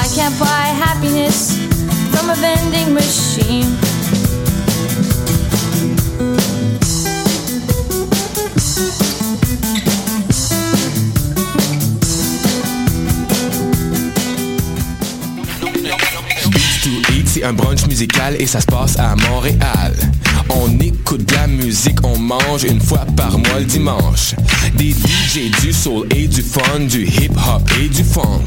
I can't buy happiness from a vending machine. c'est un brunch musical et ça se passe à Montréal. On écoute de la musique, on mange une fois par mois le dimanche. Des DJ, du soul et du fun, du hip hop et du funk.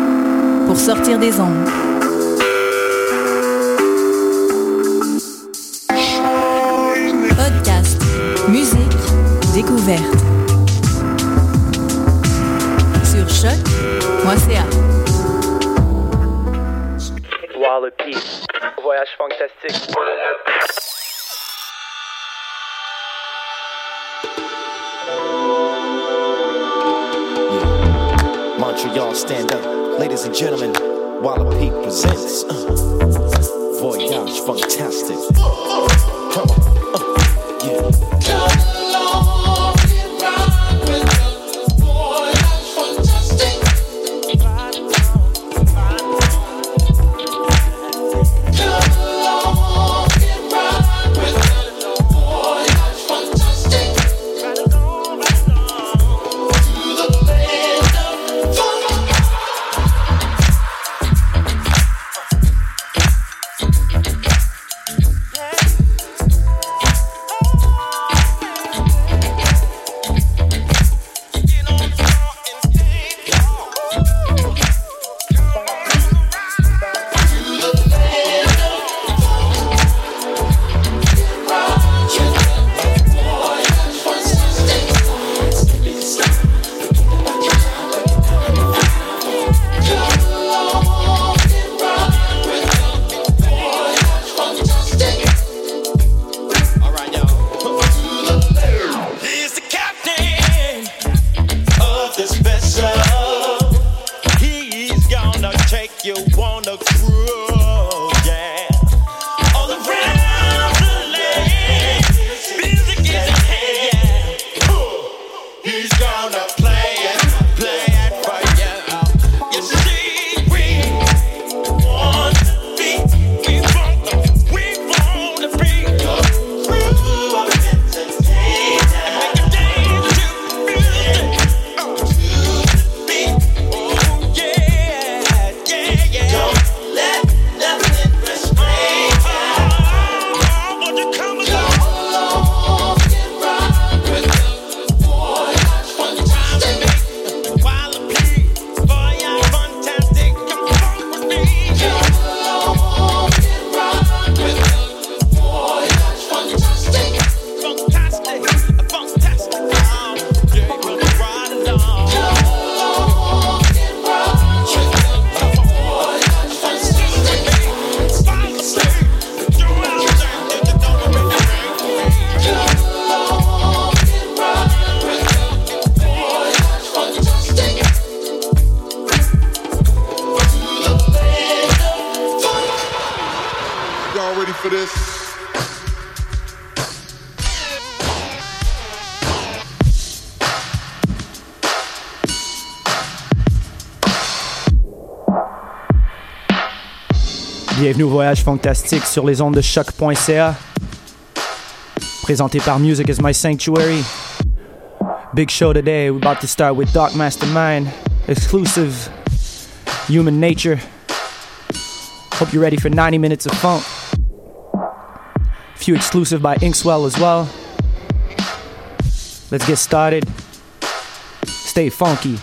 pour sortir des ondes. Podcast, musique, découverte. Sur choc.ca. Wallopy, voyage fantastique. Montreal, stand up. Ladies and gentlemen, Wallopy presents uh, Voyage Fantastic. Come on. Uh, yeah. Bienvenue au Voyage Fantastique sur les ondes de choc.ca. Présenté par Music is My Sanctuary. Big show today. We're about to start with Dark Mastermind, exclusive Human Nature. Hope you're ready for 90 minutes of funk. A Few exclusive by Inkswell as well. Let's get started. Stay funky.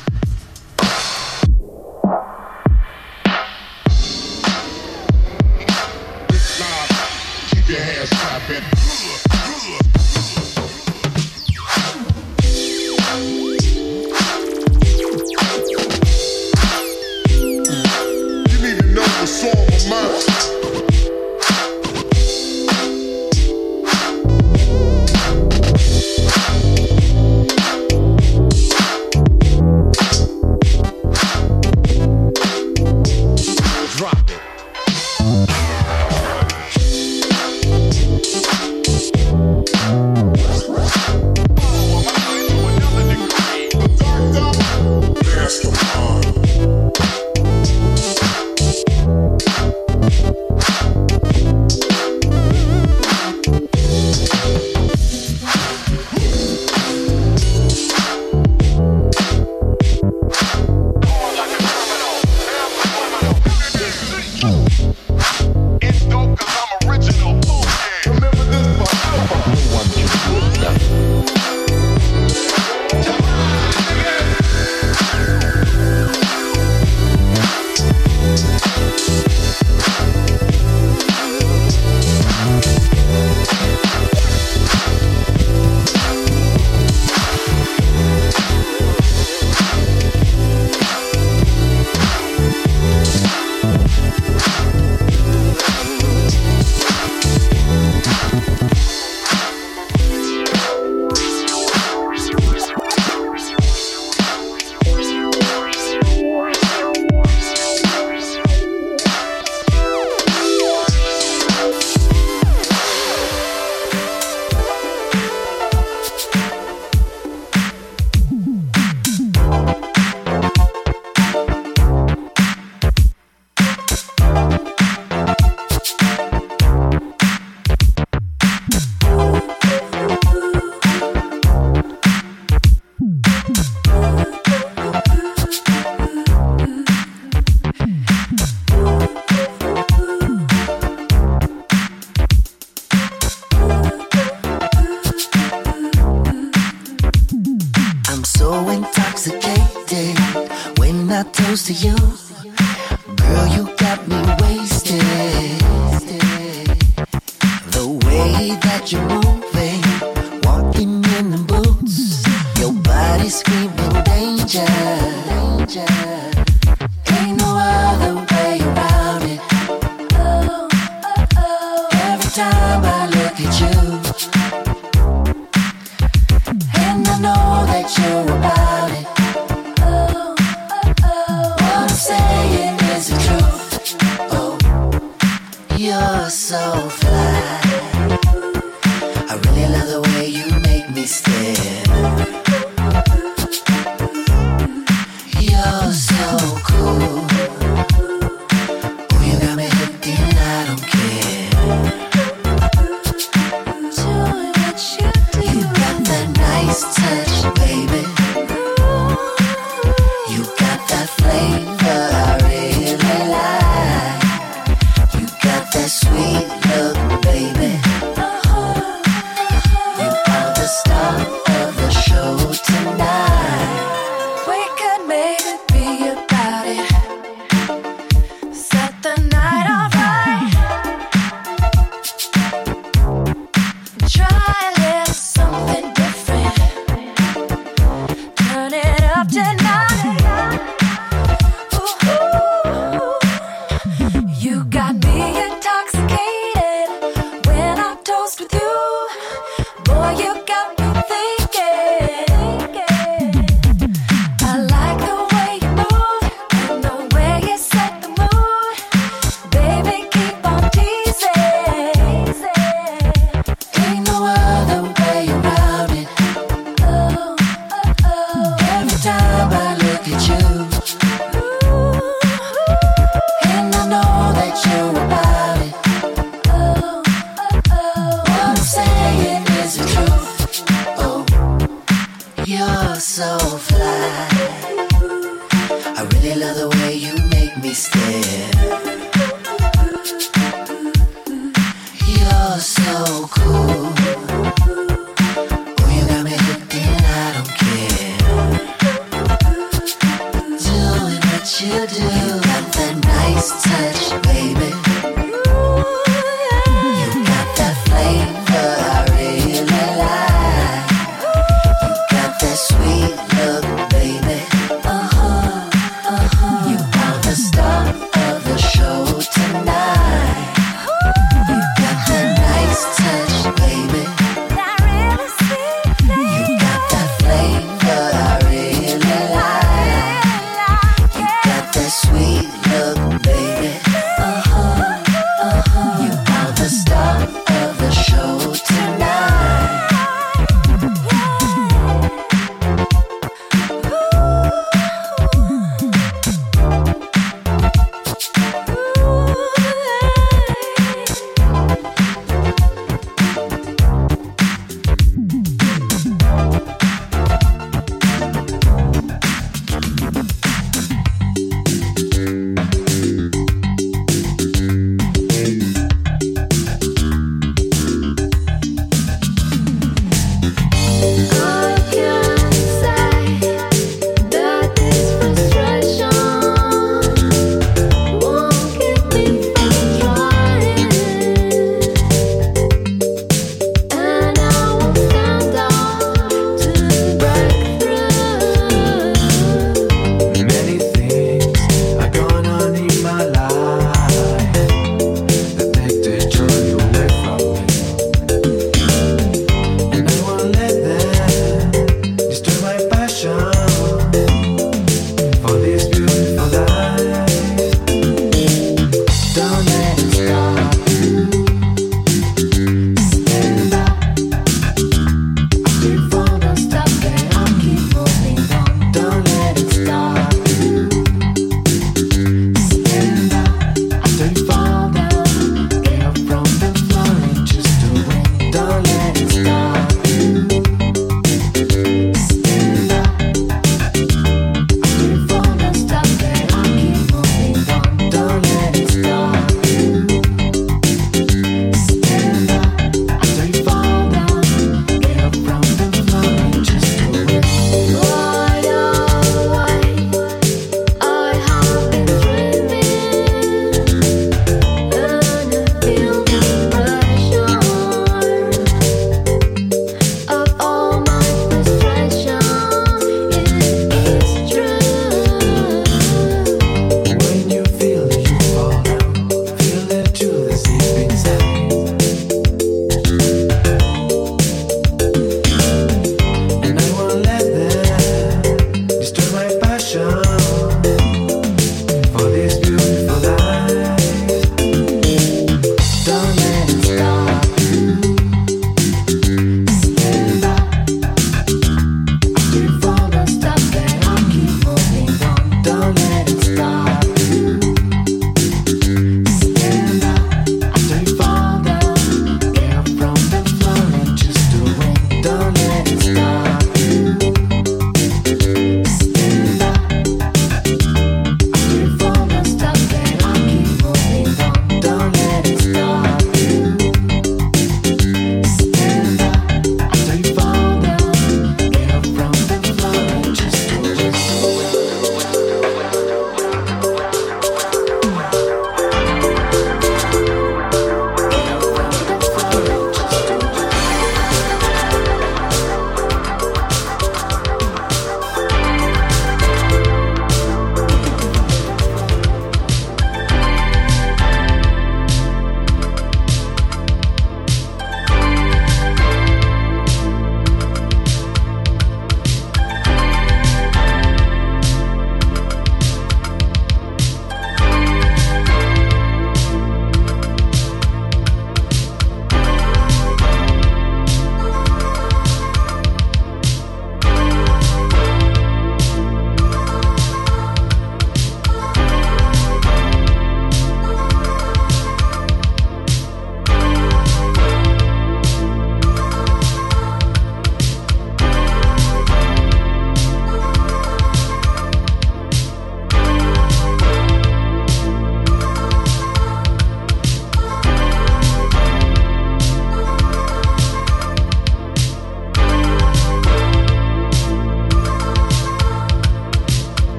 And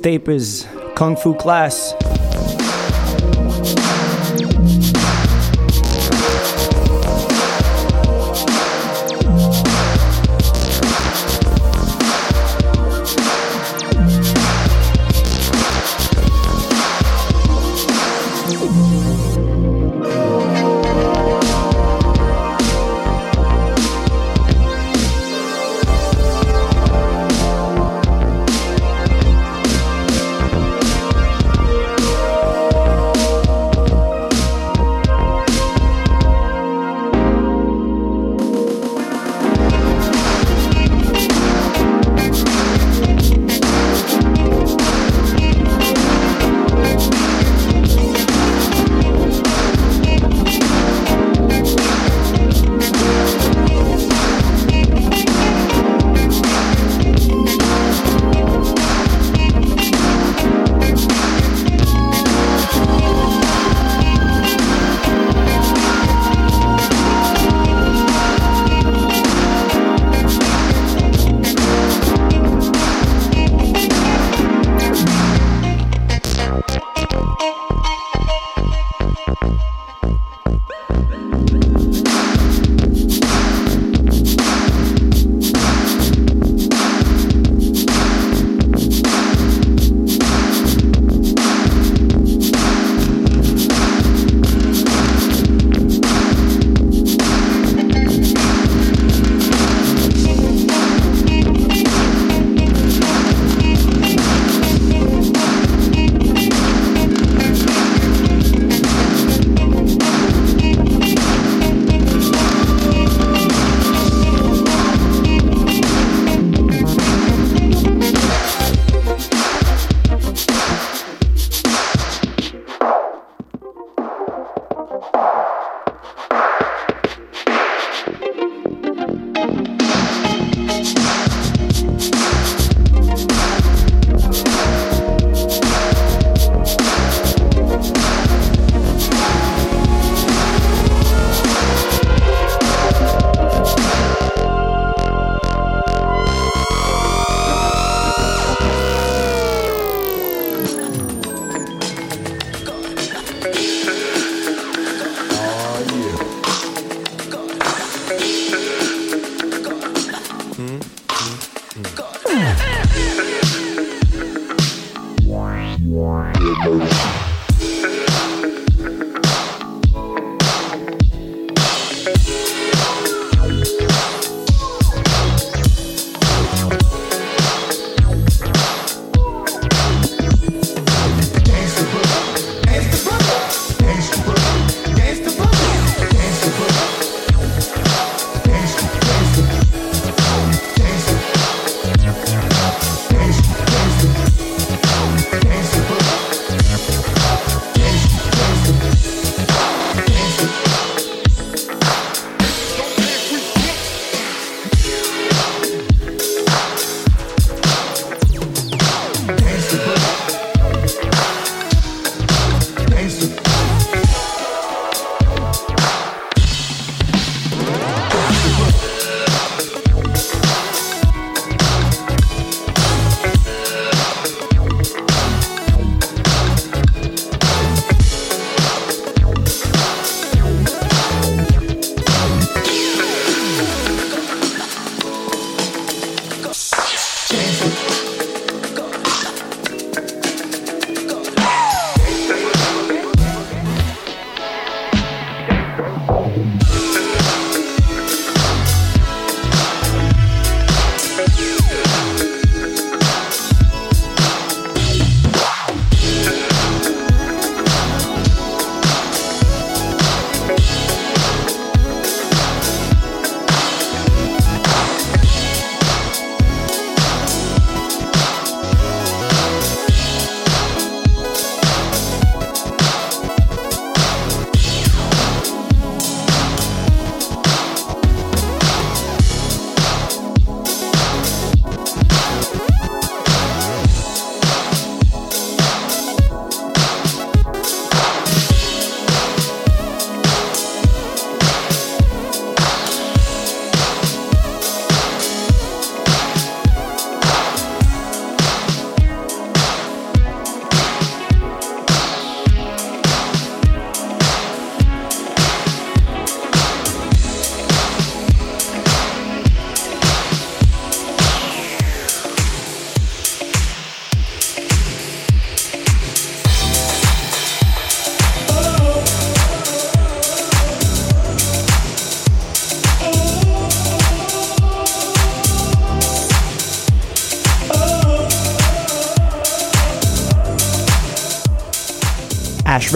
Mixtape is Kung Fu Class.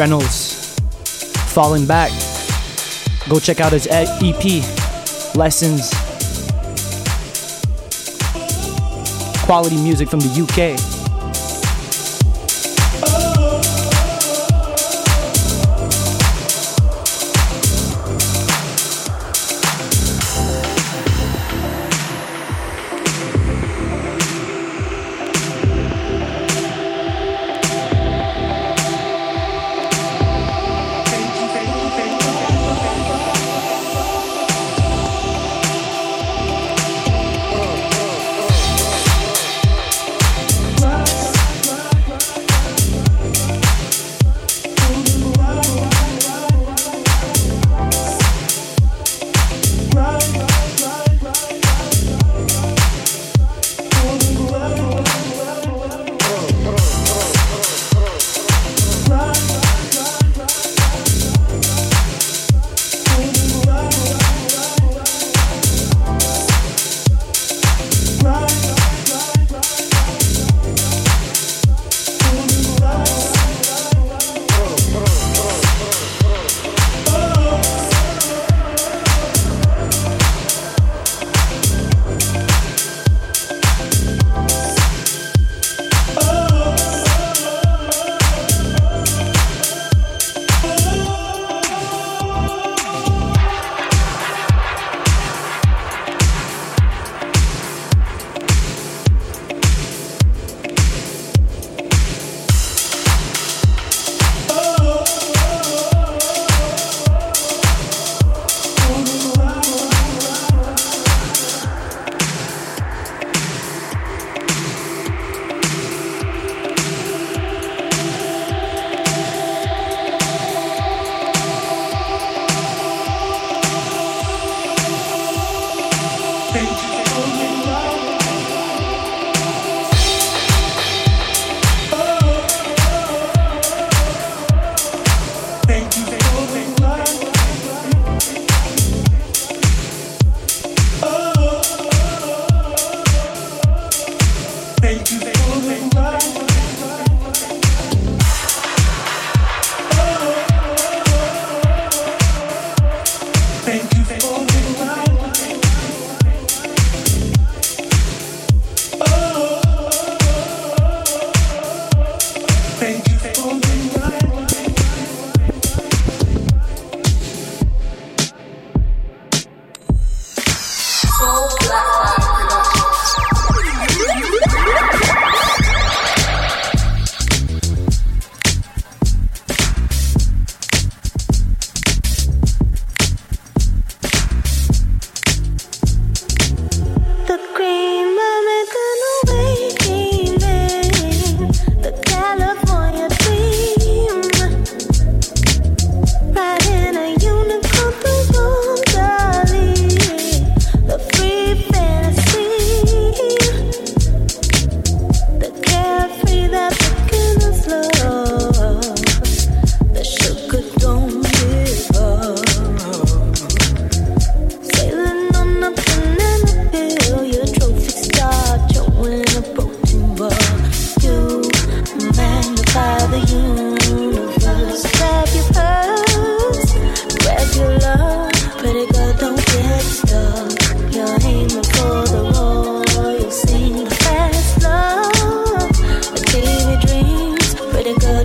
Reynolds, Falling Back. Go check out his EP, Lessons. Quality music from the UK.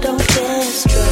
don't get destroy.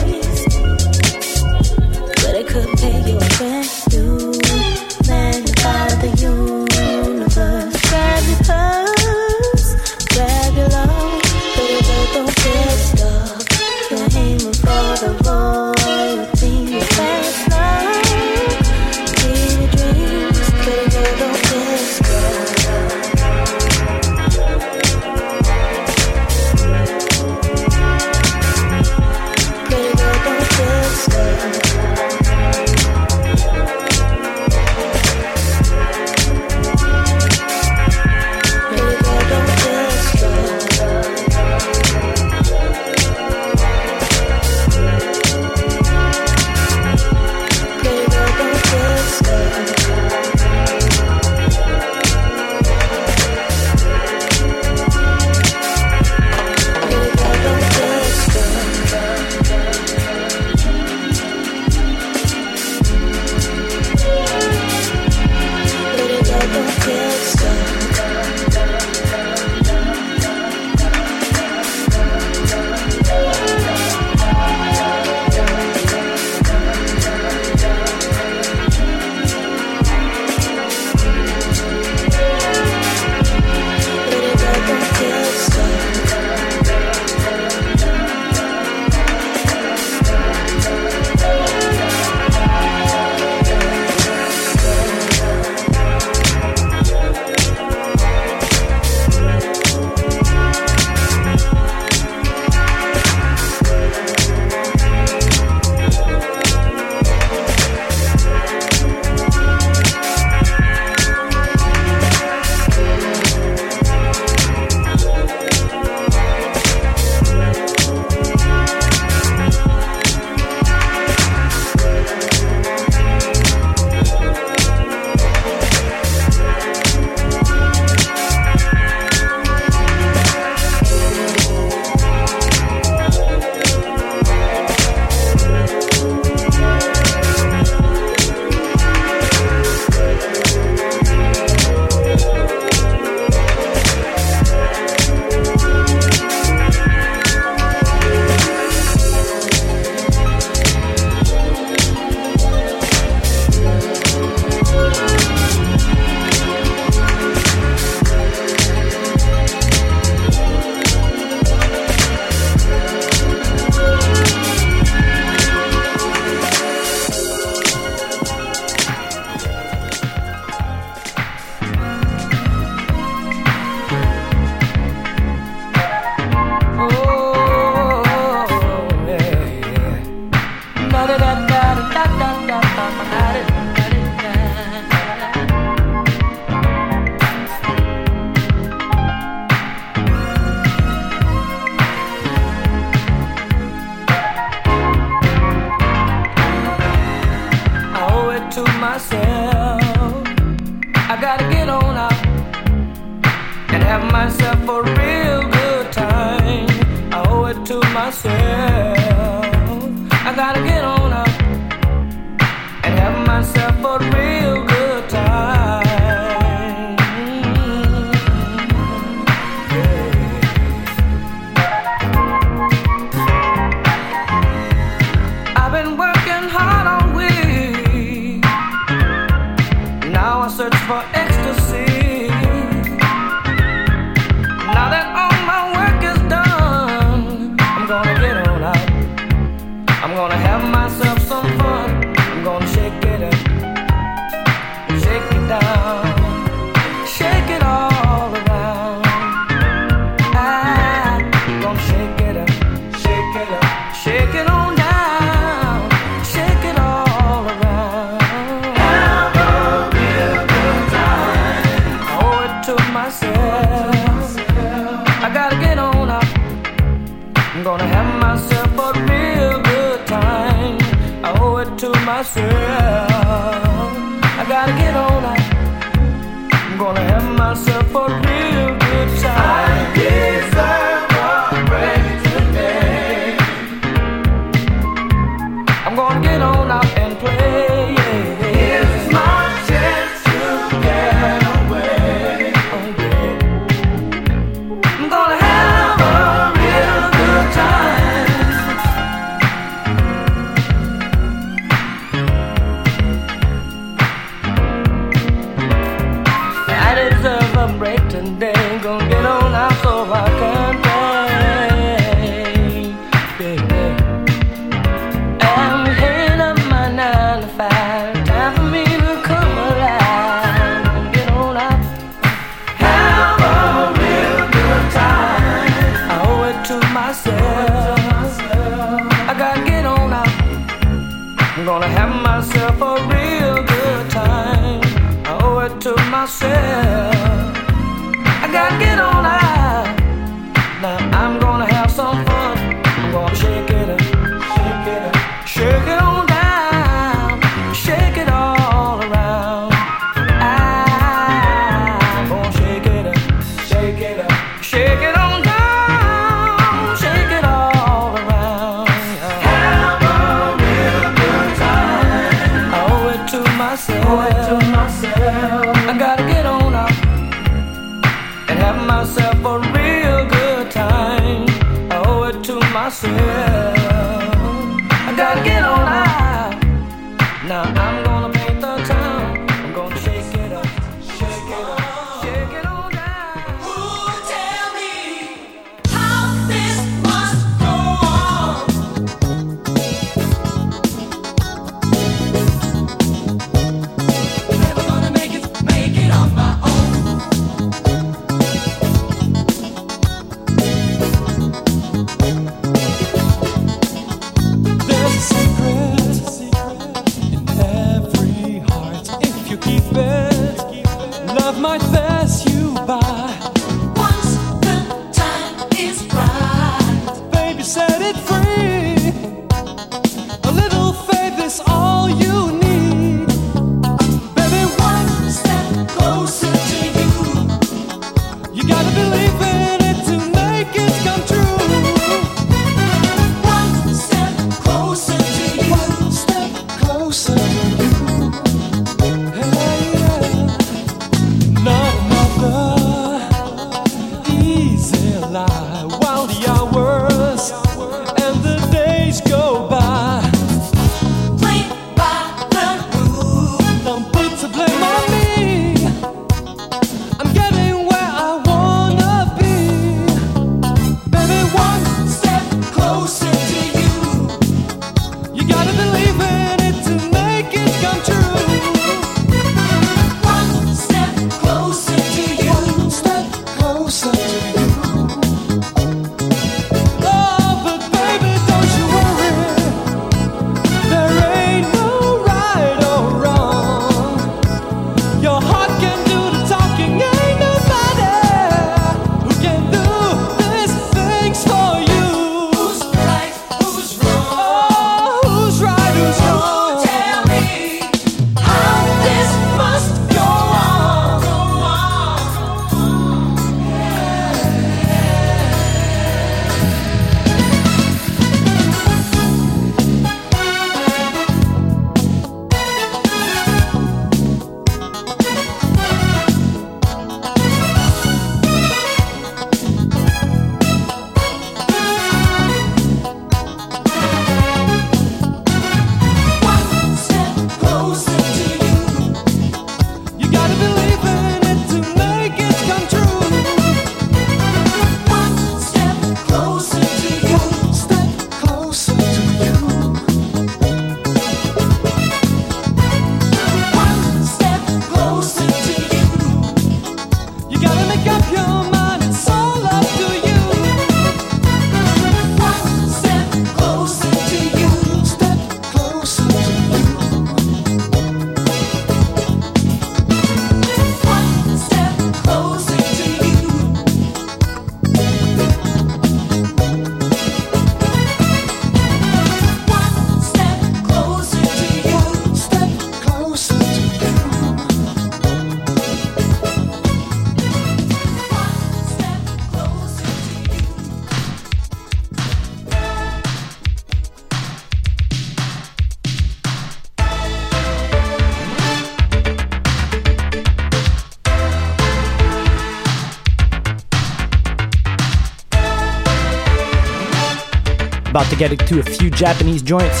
To get to a few Japanese joints.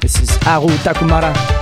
This is Aru Takumara.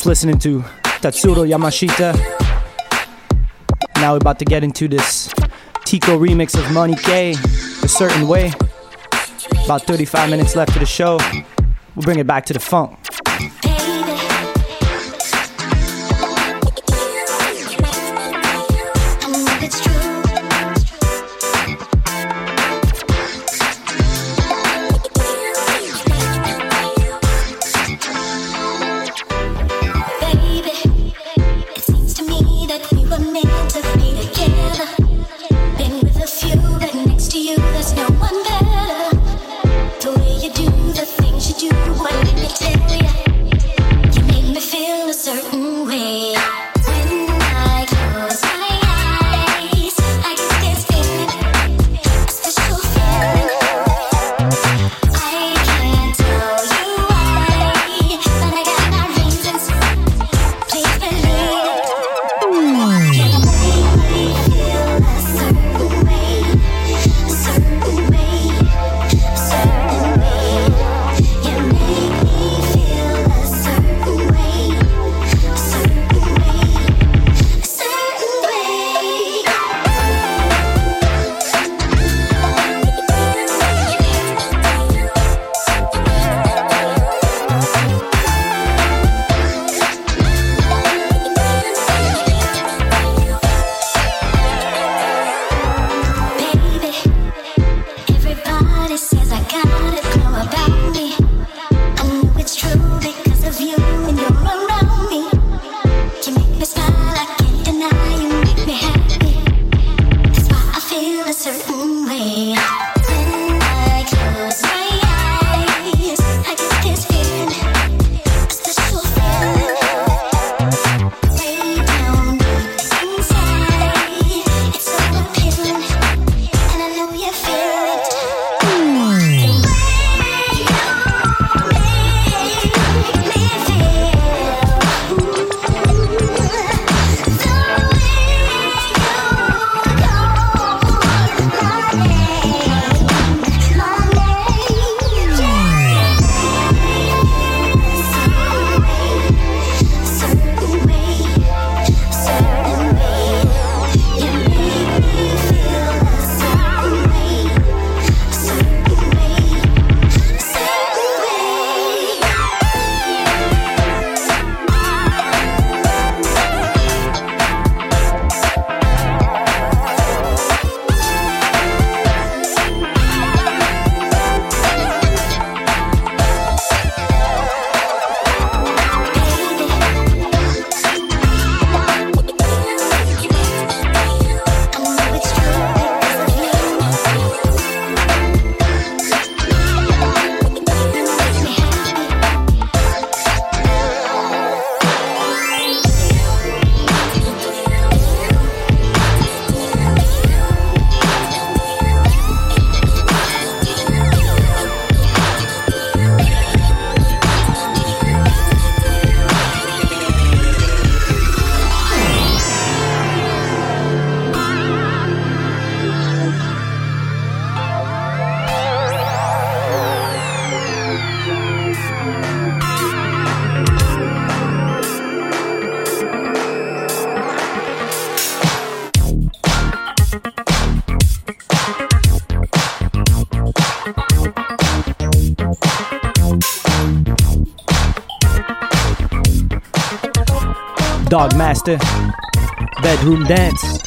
just listening to Tatsuro Yamashita. Now we're about to get into this Tico remix of Money K, A Certain Way. About 35 minutes left of the show. We'll bring it back to the funk. Dog Master, Bedroom Dance.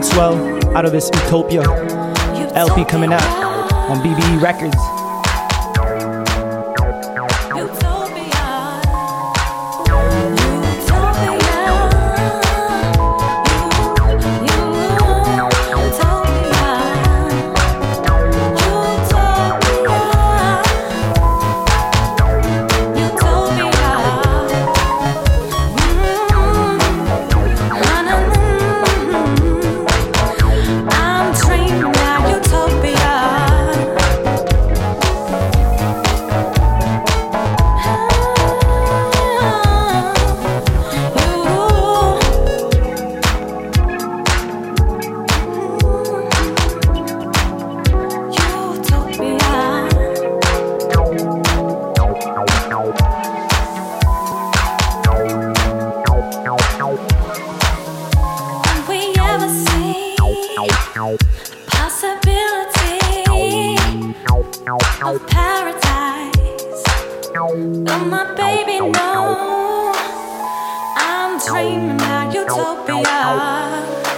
Inkswel out of his Utopia LP coming out on BBE Records. Utopia.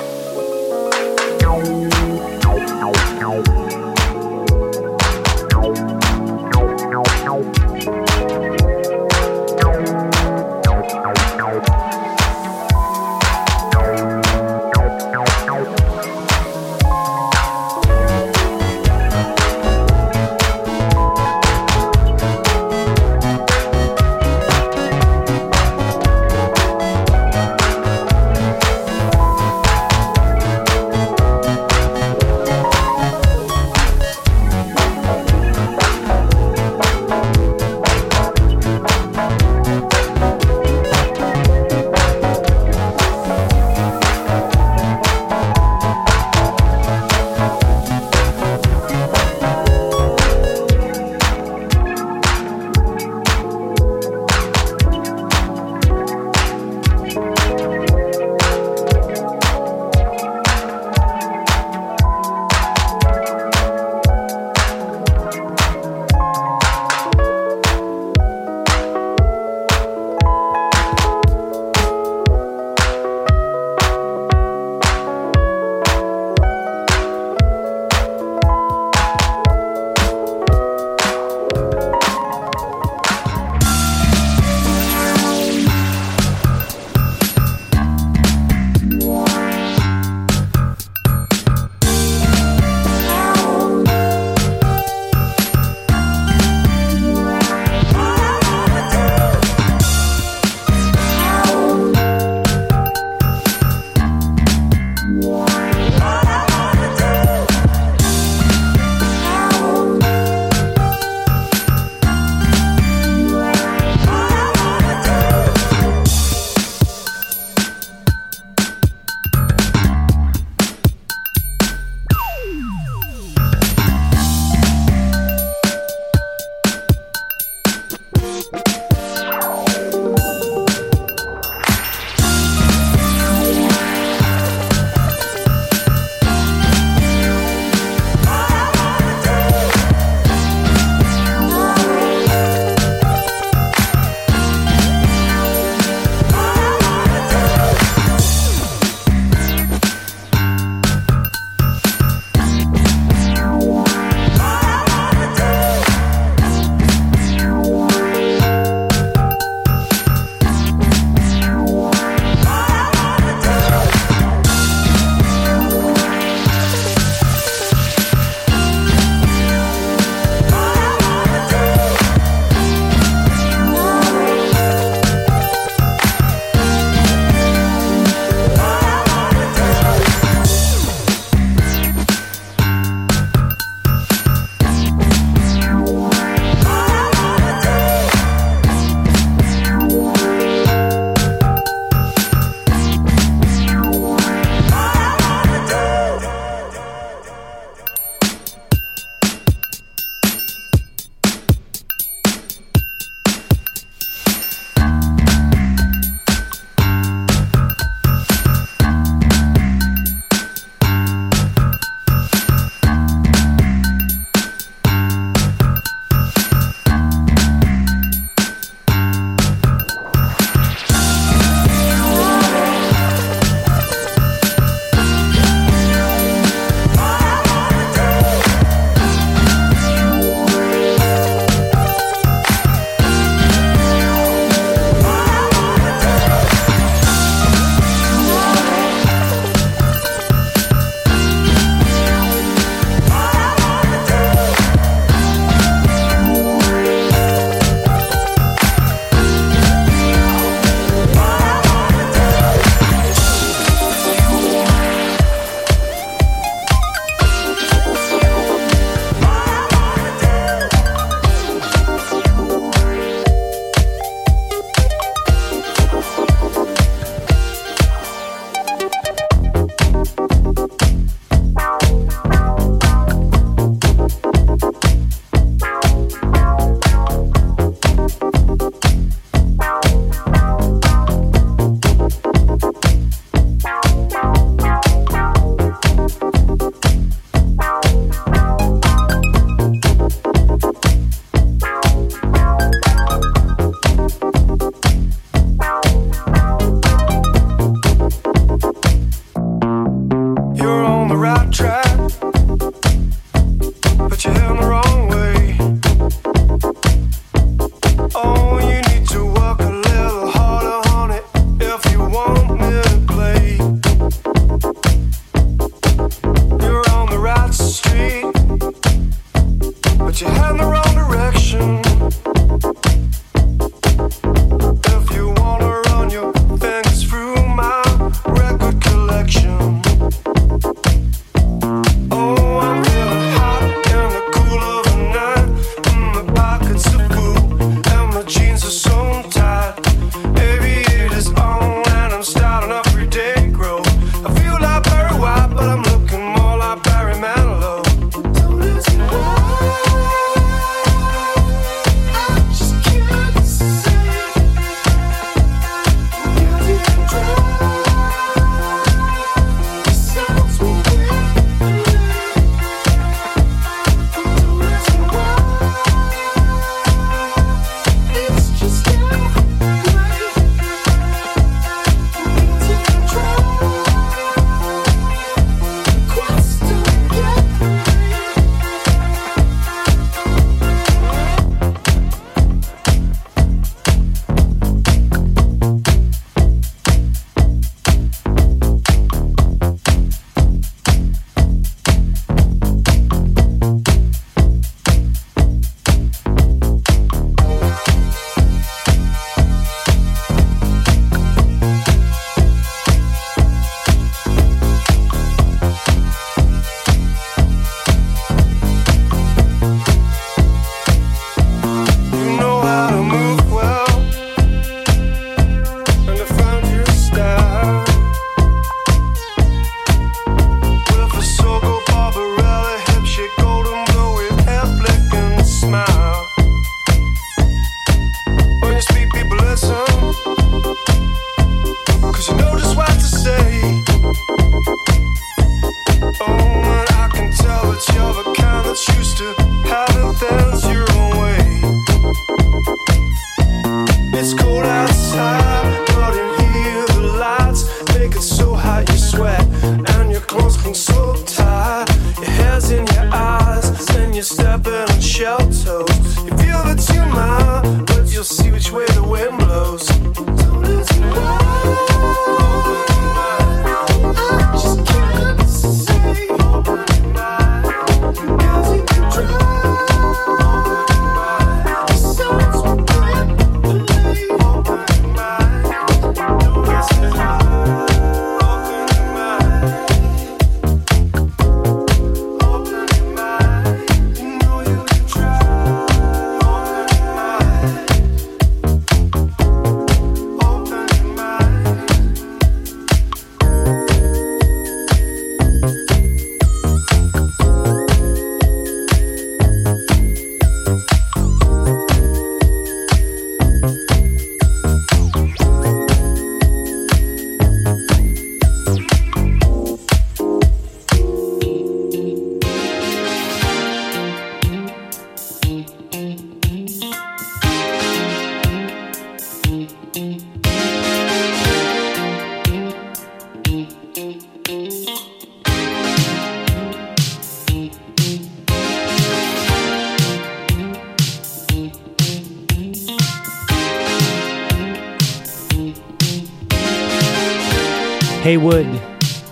Haywood,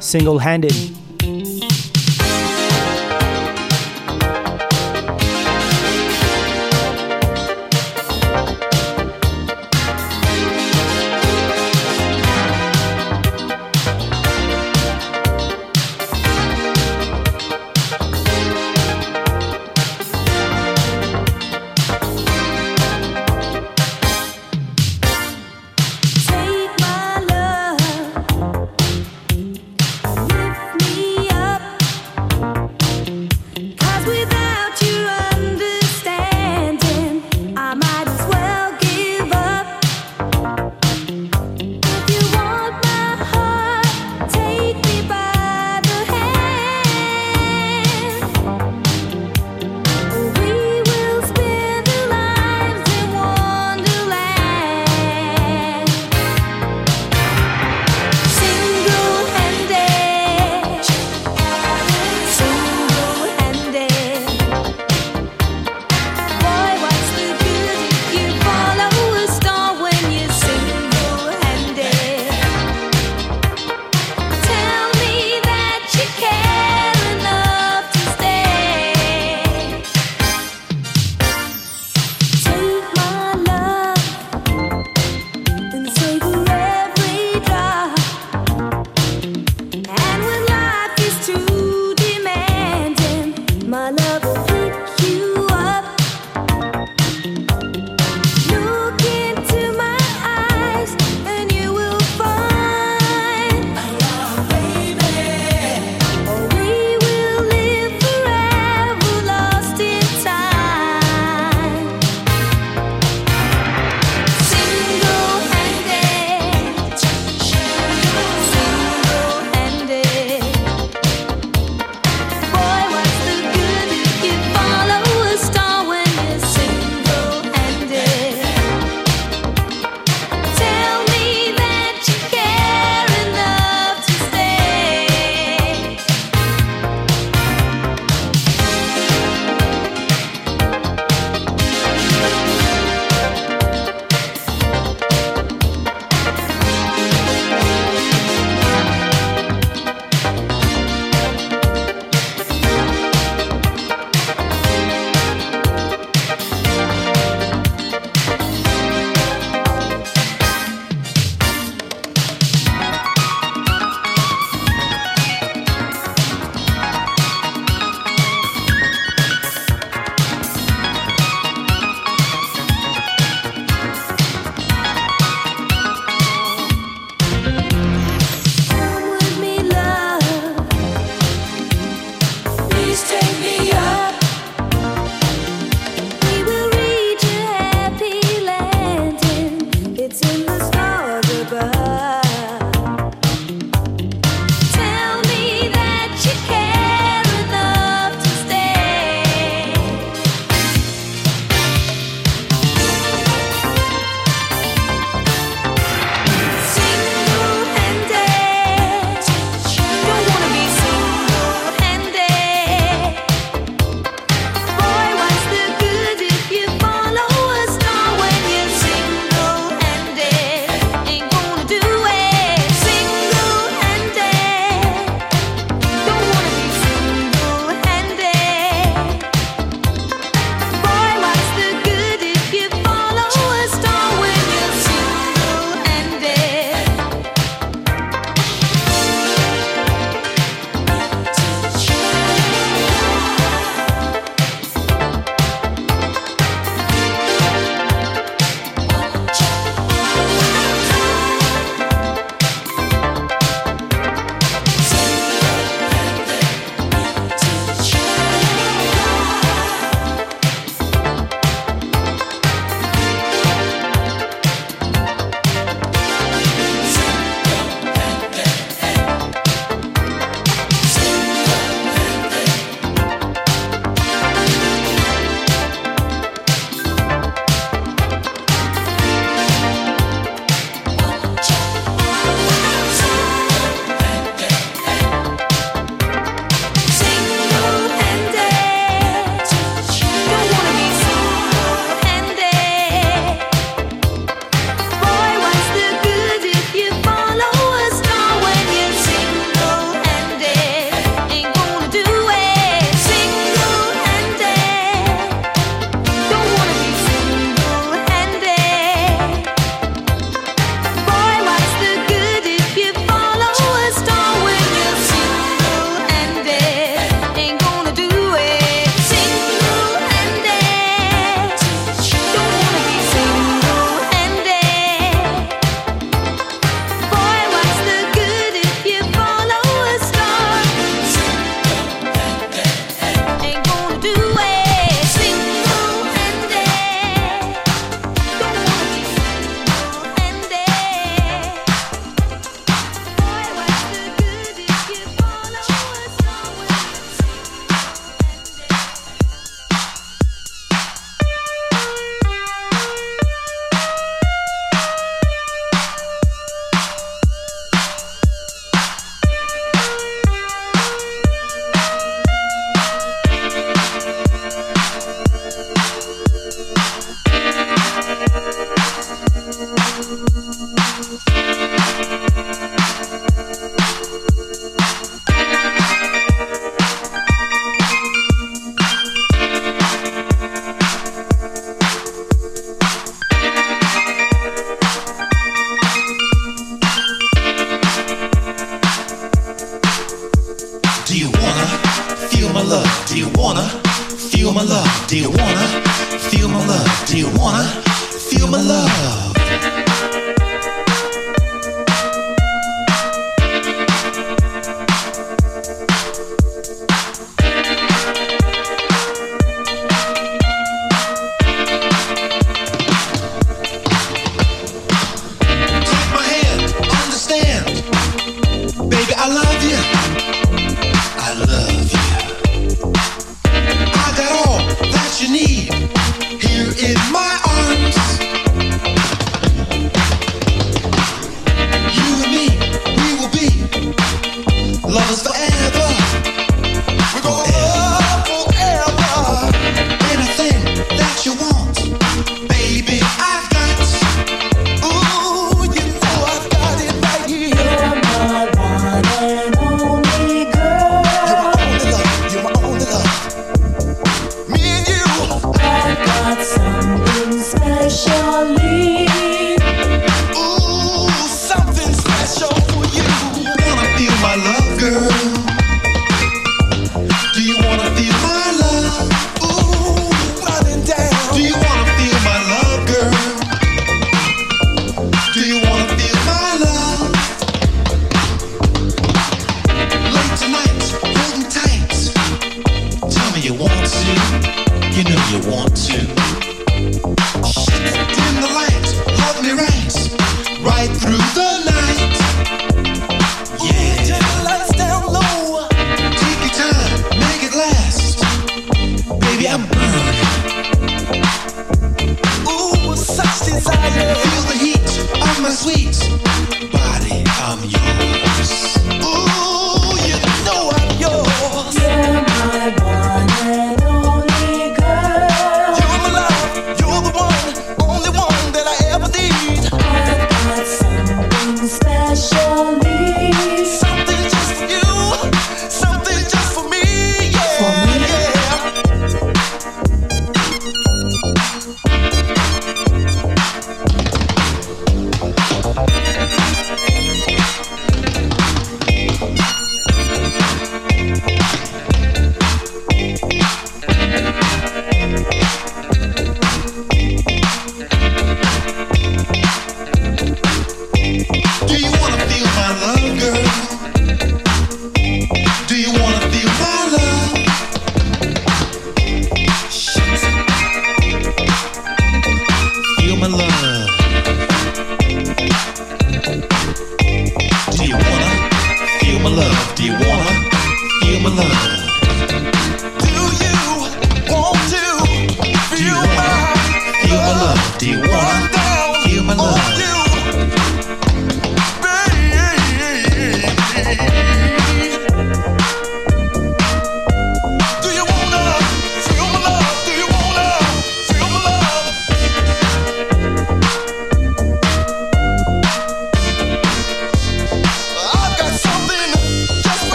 single handed.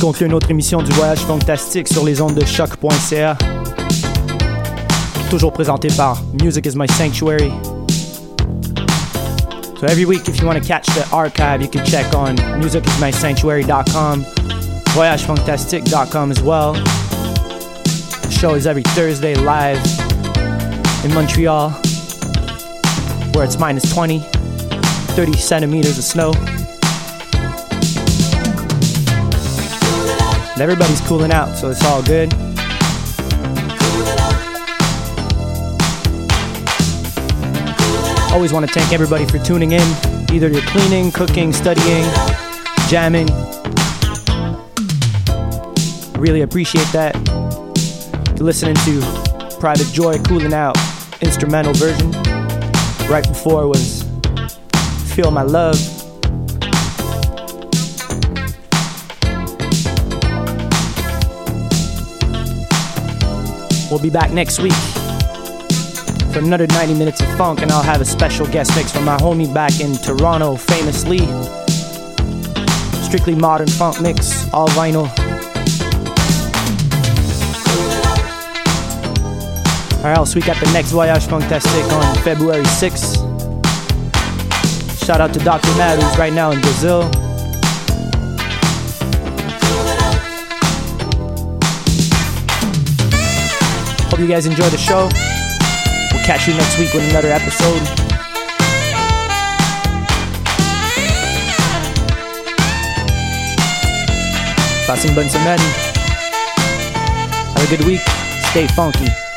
Conclut une autre émission du Voyage Fantastique sur les ondes de choq.ca. Toujours présenté par Music is My Sanctuary. So every week, if you want to catch the archive, you can check on musicismysanctuary.com, voyagefantastique.com as well. The show is every Thursday live in Montreal, where it's minus 20, 30 centimeters of snow. Everybody's cooling out, so it's all good. Always want to thank everybody for tuning in. Either you're cleaning, cooking, studying, jamming. Really appreciate that. You're listening to Private Joy Cooling Out instrumental version. Right before was Feel My Love. We'll be back next week for another 90 minutes of funk, and I'll have a special guest mix from my homie back in Toronto, famously. Strictly modern funk mix, all vinyl. Or else we got the next Voyage Fantastic on February 6th. Shout out to Dr. Matt, who's right now in Brazil. Hope you guys enjoy the show. We'll catch you next week with another episode. Bonne semaine. Have a good week. Stay funky.